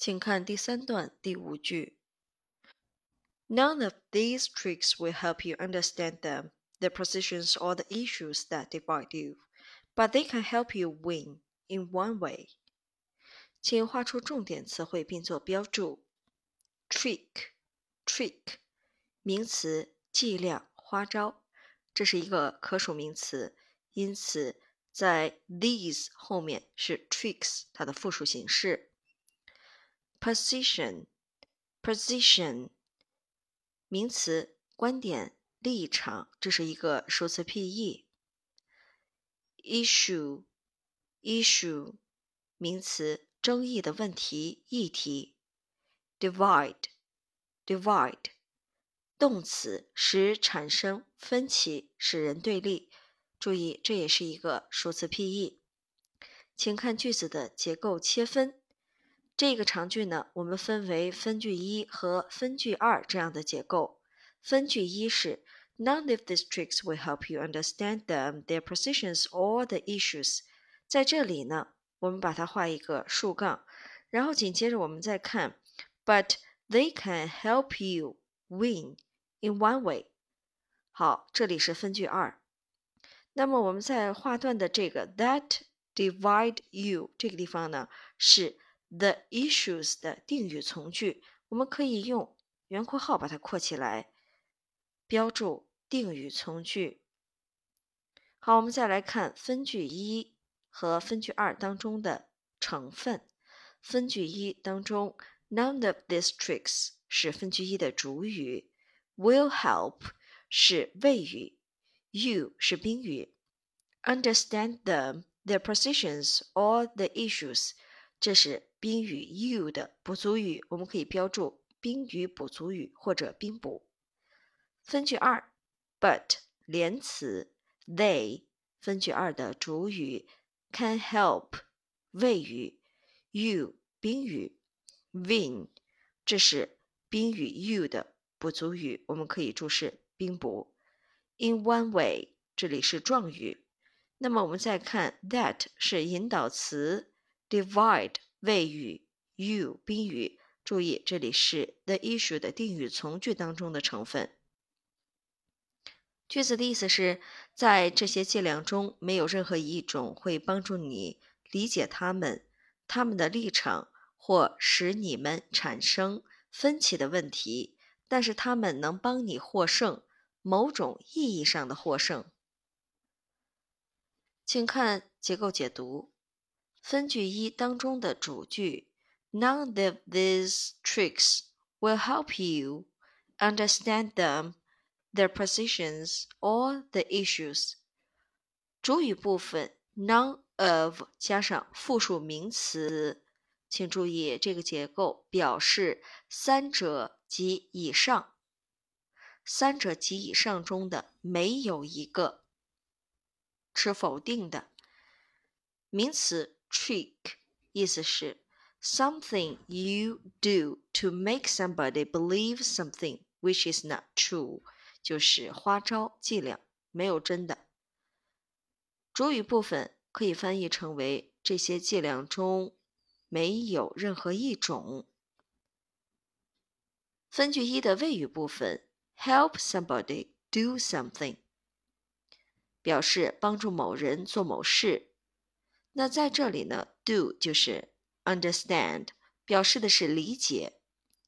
请看第三段第五句。None of these tricks will help you understand them, the positions or the issues that divide you, but they can help you win in one way. 请画出重点词汇并做标注。Trick，trick，名词，伎俩、花招，这是一个可数名词，因此在 these 后面是 tricks 它的复数形式。 position，position，名词，观点、立场，这是一个熟词 PE。issue，issue，名词，争议的问题、议题。divide，divide，动词，使产生分歧，使人对立。注意，这也是一个熟词 PE。请看句子的结构切分。这个长句呢，我们分为分句一和分句二这样的结构。分句一是 None of these tricks will help you understand them, their positions or the issues。在这里呢，我们把它画一个竖杠，然后紧接着我们再看，But they can help you win in one way。好，这里是分句二。那么我们在画段的这个 That divide you 这个地方呢，是。The issues 的定语从句，我们可以用圆括号把它括起来，标注定语从句。好，我们再来看分句一和分句二当中的成分。分句一当中，None of these tricks 是分句一的主语，Will help 是谓语，You 是宾语，Understand them, their positions or the issues 这是。宾语 you 的补足语，我们可以标注宾语补足语或者宾补。分句二，but 连词 they 分句二的主语 can help 谓语 you 宾语 win 这是宾语 you 的补足语，我们可以注释宾补。in one way 这里是状语。那么我们再看 that 是引导词 divide。谓语 you 宾语，注意这里是 the issue 的定语从句当中的成分。句子的意思是在这些伎俩中，没有任何一种会帮助你理解他们、他们的立场或使你们产生分歧的问题，但是他们能帮你获胜，某种意义上的获胜。请看结构解读。分句一当中的主句，None of these tricks will help you understand them, their positions or the issues。主语部分 none of 加上复数名词，请注意这个结构表示三者及以上，三者及以上中的没有一个持否定的名词。Trick 意思是 something you do to make somebody believe something which is not true，就是花招伎俩，没有真的。主语部分可以翻译成为这些伎俩中没有任何一种。分句一的谓语部分 help somebody do something，表示帮助某人做某事。那在这里呢，do 就是 understand，表示的是理解。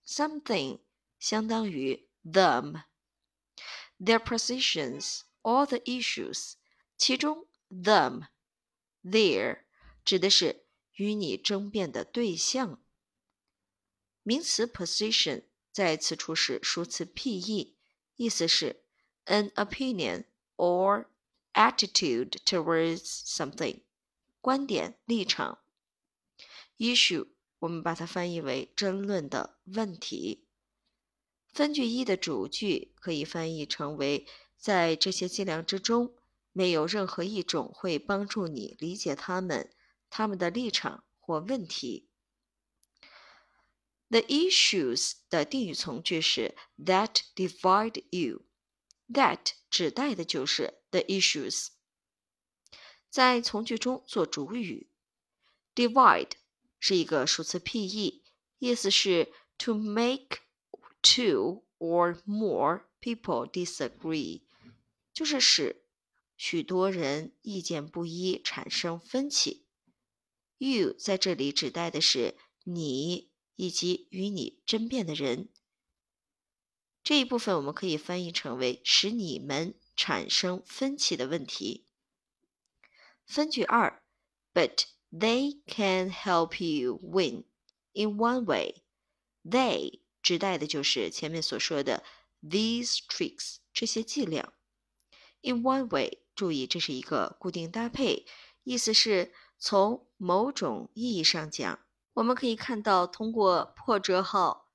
Something 相当于 them。Their positions, all the issues，其中 them、their 指的是与你争辩的对象。名词 position 在此处是数词 pe，意思是 an opinion or attitude towards something。 观点立场，issue 我们把它翻译为争论的问题。分句一的主句可以翻译成为在这些计量之中，没有任何一种会帮助你理解他们、他们的立场或问题。The issues 的定语从句是 that divide you，that 指代的就是 the issues。在从句中做主语，divide 是一个数词 pe，意思是 to make two or more people disagree，就是使许多人意见不一，产生分歧。You 在这里指代的是你以及与你争辩的人。这一部分我们可以翻译成为使你们产生分歧的问题。分句二，But they can help you win in one way. They 指代的就是前面所说的 these tricks 这些伎俩。In one way，注意这是一个固定搭配，意思是从某种意义上讲，我们可以看到通过破折号。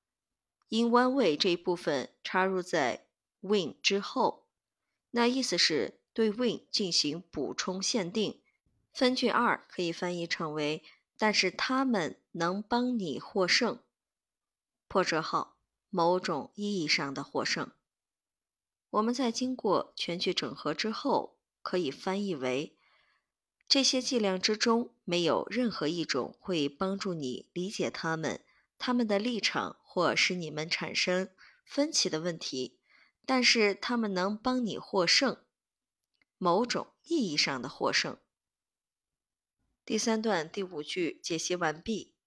in one way 这一部分插入在 win 之后，那意思是对 win 进行补充限定。分句二可以翻译成为：但是他们能帮你获胜。破折号，某种意义上的获胜。我们在经过全句整合之后，可以翻译为：这些计量之中没有任何一种会帮助你理解他们。他们的立场或使你们产生分歧的问题，但是他们能帮你获胜，某种意义上的获胜。第三段第五句解析完毕。